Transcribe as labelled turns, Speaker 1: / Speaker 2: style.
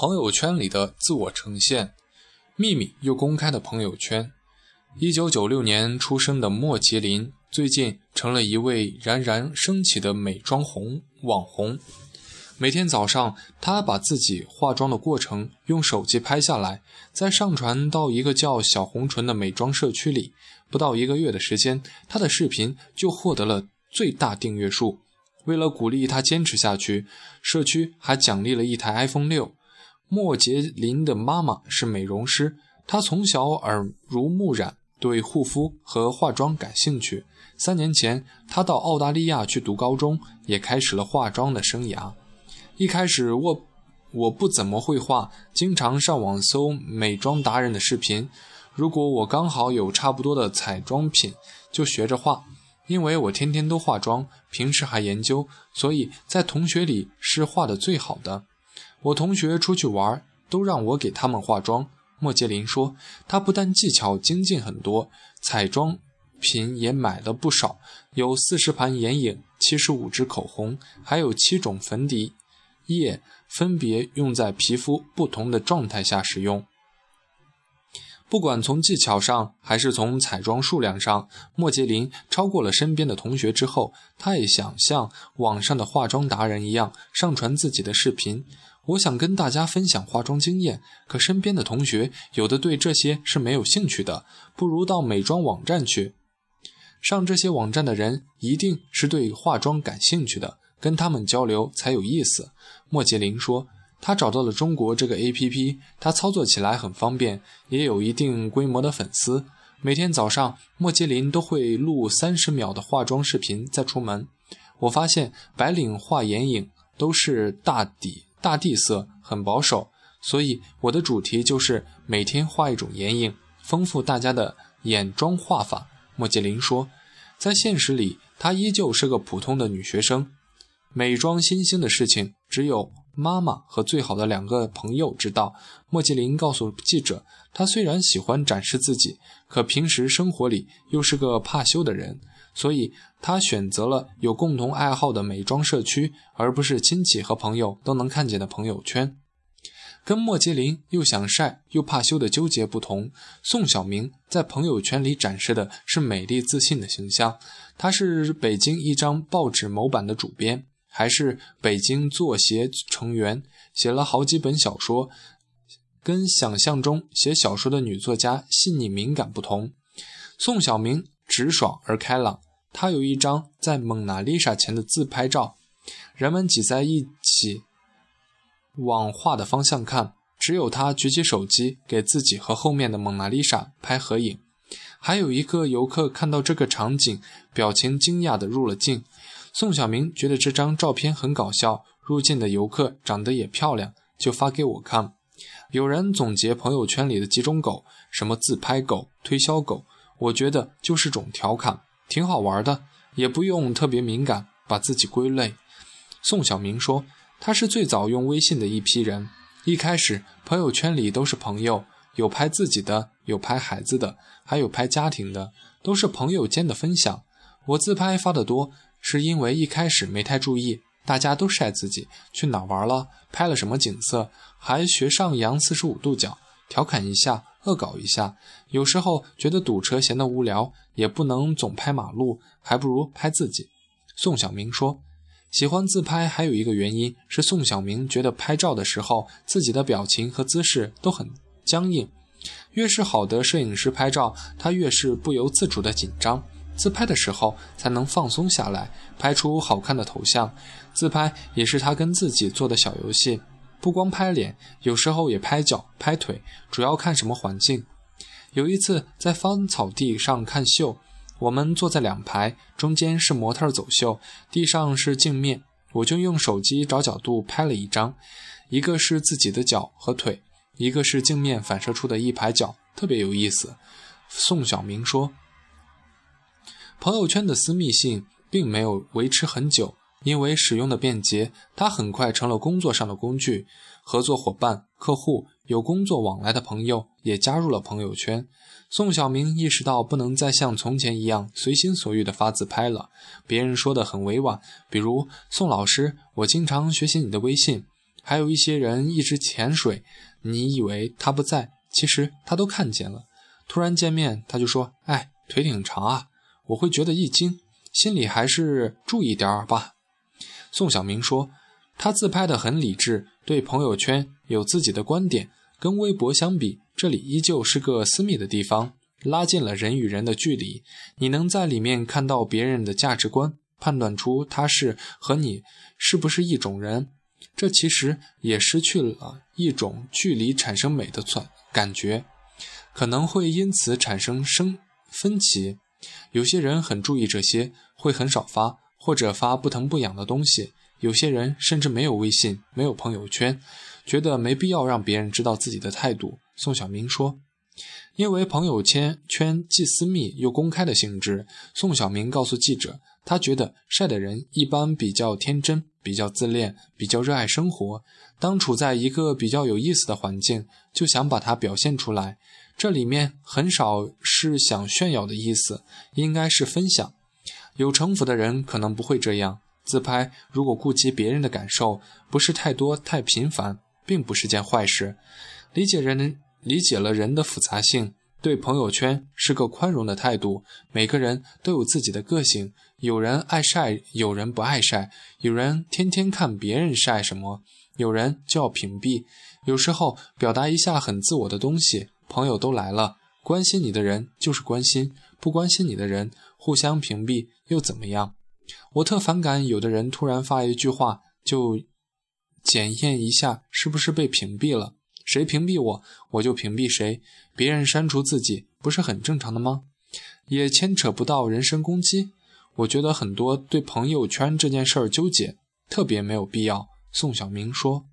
Speaker 1: 朋友圈里的自我呈现，秘密又公开的朋友圈。一九九六年出生的莫杰林，最近成了一位冉冉升起的美妆红网红。每天早上，她把自己化妆的过程用手机拍下来，再上传到一个叫“小红唇”的美妆社区里。不到一个月的时间，她的视频就获得了最大订阅数。为了鼓励她坚持下去，社区还奖励了一台 iPhone 六。莫杰林的妈妈是美容师，她从小耳濡目染，对护肤和化妆感兴趣。三年前，她到澳大利亚去读高中，也开始了化妆的生涯。一开始，我我不怎么会画，经常上网搜美妆达人的视频。如果我刚好有差不多的彩妆品，就学着画。因为我天天都化妆，平时还研究，所以在同学里是画的最好的。我同学出去玩，都让我给他们化妆。莫杰林说，他不但技巧精进很多，彩妆品也买了不少，有四十盘眼影，七十五支口红，还有七种粉底液，分别用在皮肤不同的状态下使用。不管从技巧上还是从彩妆数量上，莫杰林超过了身边的同学之后，他也想像网上的化妆达人一样上传自己的视频。我想跟大家分享化妆经验，可身边的同学有的对这些是没有兴趣的，不如到美妆网站去。上这些网站的人一定是对化妆感兴趣的，跟他们交流才有意思。莫杰林说。他找到了中国这个 APP，他操作起来很方便，也有一定规模的粉丝。每天早上，莫杰林都会录三十秒的化妆视频再出门。我发现白领画眼影都是大底大地色，很保守，所以我的主题就是每天画一种眼影，丰富大家的眼妆画法。莫吉林说，在现实里，她依旧是个普通的女学生。美妆新兴的事情只有。妈妈和最好的两个朋友知道，莫吉林告诉记者，他虽然喜欢展示自己，可平时生活里又是个怕羞的人，所以他选择了有共同爱好的美妆社区，而不是亲戚和朋友都能看见的朋友圈。跟莫吉林又想晒又怕羞的纠结不同，宋晓明在朋友圈里展示的是美丽自信的形象。他是北京一张报纸某版的主编。还是北京作协成员，写了好几本小说，跟想象中写小说的女作家细腻敏感不同。宋晓明直爽而开朗，他有一张在蒙娜丽莎前的自拍照，人们挤在一起往画的方向看，只有他举起手机给自己和后面的蒙娜丽莎拍合影。还有一个游客看到这个场景，表情惊讶的入了镜。宋晓明觉得这张照片很搞笑，入镜的游客长得也漂亮，就发给我看。有人总结朋友圈里的几种狗，什么自拍狗、推销狗，我觉得就是种调侃，挺好玩的，也不用特别敏感，把自己归类。宋晓明说，他是最早用微信的一批人，一开始朋友圈里都是朋友，有拍自己的，有拍孩子的，还有拍家庭的，都是朋友间的分享。我自拍发的多。是因为一开始没太注意，大家都晒自己去哪玩了，拍了什么景色，还学上扬四十五度角，调侃一下，恶搞一下。有时候觉得堵车闲得无聊，也不能总拍马路，还不如拍自己。宋晓明说，喜欢自拍还有一个原因是宋晓明觉得拍照的时候自己的表情和姿势都很僵硬，越是好的摄影师拍照，他越是不由自主的紧张。自拍的时候才能放松下来，拍出好看的头像。自拍也是他跟自己做的小游戏，不光拍脸，有时候也拍脚、拍腿，主要看什么环境。有一次在芳草地上看秀，我们坐在两排，中间是模特走秀，地上是镜面，我就用手机找角度拍了一张，一个是自己的脚和腿，一个是镜面反射出的一排脚，特别有意思。宋晓明说。朋友圈的私密性并没有维持很久，因为使用的便捷，它很快成了工作上的工具。合作伙伴、客户、有工作往来的朋友也加入了朋友圈。宋晓明意识到不能再像从前一样随心所欲地发自拍了，别人说的很委婉，比如“宋老师，我经常学习你的微信，还有一些人一直潜水，你以为他不在，其实他都看见了。突然见面，他就说：“哎，腿挺长啊。”我会觉得一惊，心里还是注意点儿吧。宋小明说：“他自拍的很理智，对朋友圈有自己的观点。跟微博相比，这里依旧是个私密的地方，拉近了人与人的距离。你能在里面看到别人的价值观，判断出他是和你是不是一种人。这其实也失去了一种距离产生美的感感觉，可能会因此产生生分歧。”有些人很注意这些，会很少发，或者发不疼不痒的东西。有些人甚至没有微信，没有朋友圈，觉得没必要让别人知道自己的态度。宋晓明说：“因为朋友圈圈既私密又公开的性质，宋晓明告诉记者，他觉得晒的人一般比较天真，比较自恋，比较热爱生活。当处在一个比较有意思的环境，就想把它表现出来。”这里面很少是想炫耀的意思，应该是分享。有城府的人可能不会这样自拍。如果顾及别人的感受，不是太多太频繁，并不是件坏事。理解人，理解了人的复杂性，对朋友圈是个宽容的态度。每个人都有自己的个性，有人爱晒，有人不爱晒，有人天天看别人晒什么，有人就要屏蔽。有时候表达一下很自我的东西。朋友都来了，关心你的人就是关心，不关心你的人互相屏蔽又怎么样？我特反感有的人突然发一句话就检验一下是不是被屏蔽了，谁屏蔽我我就屏蔽谁，别人删除自己不是很正常的吗？也牵扯不到人身攻击。我觉得很多对朋友圈这件事儿纠结，特别没有必要。宋晓明说。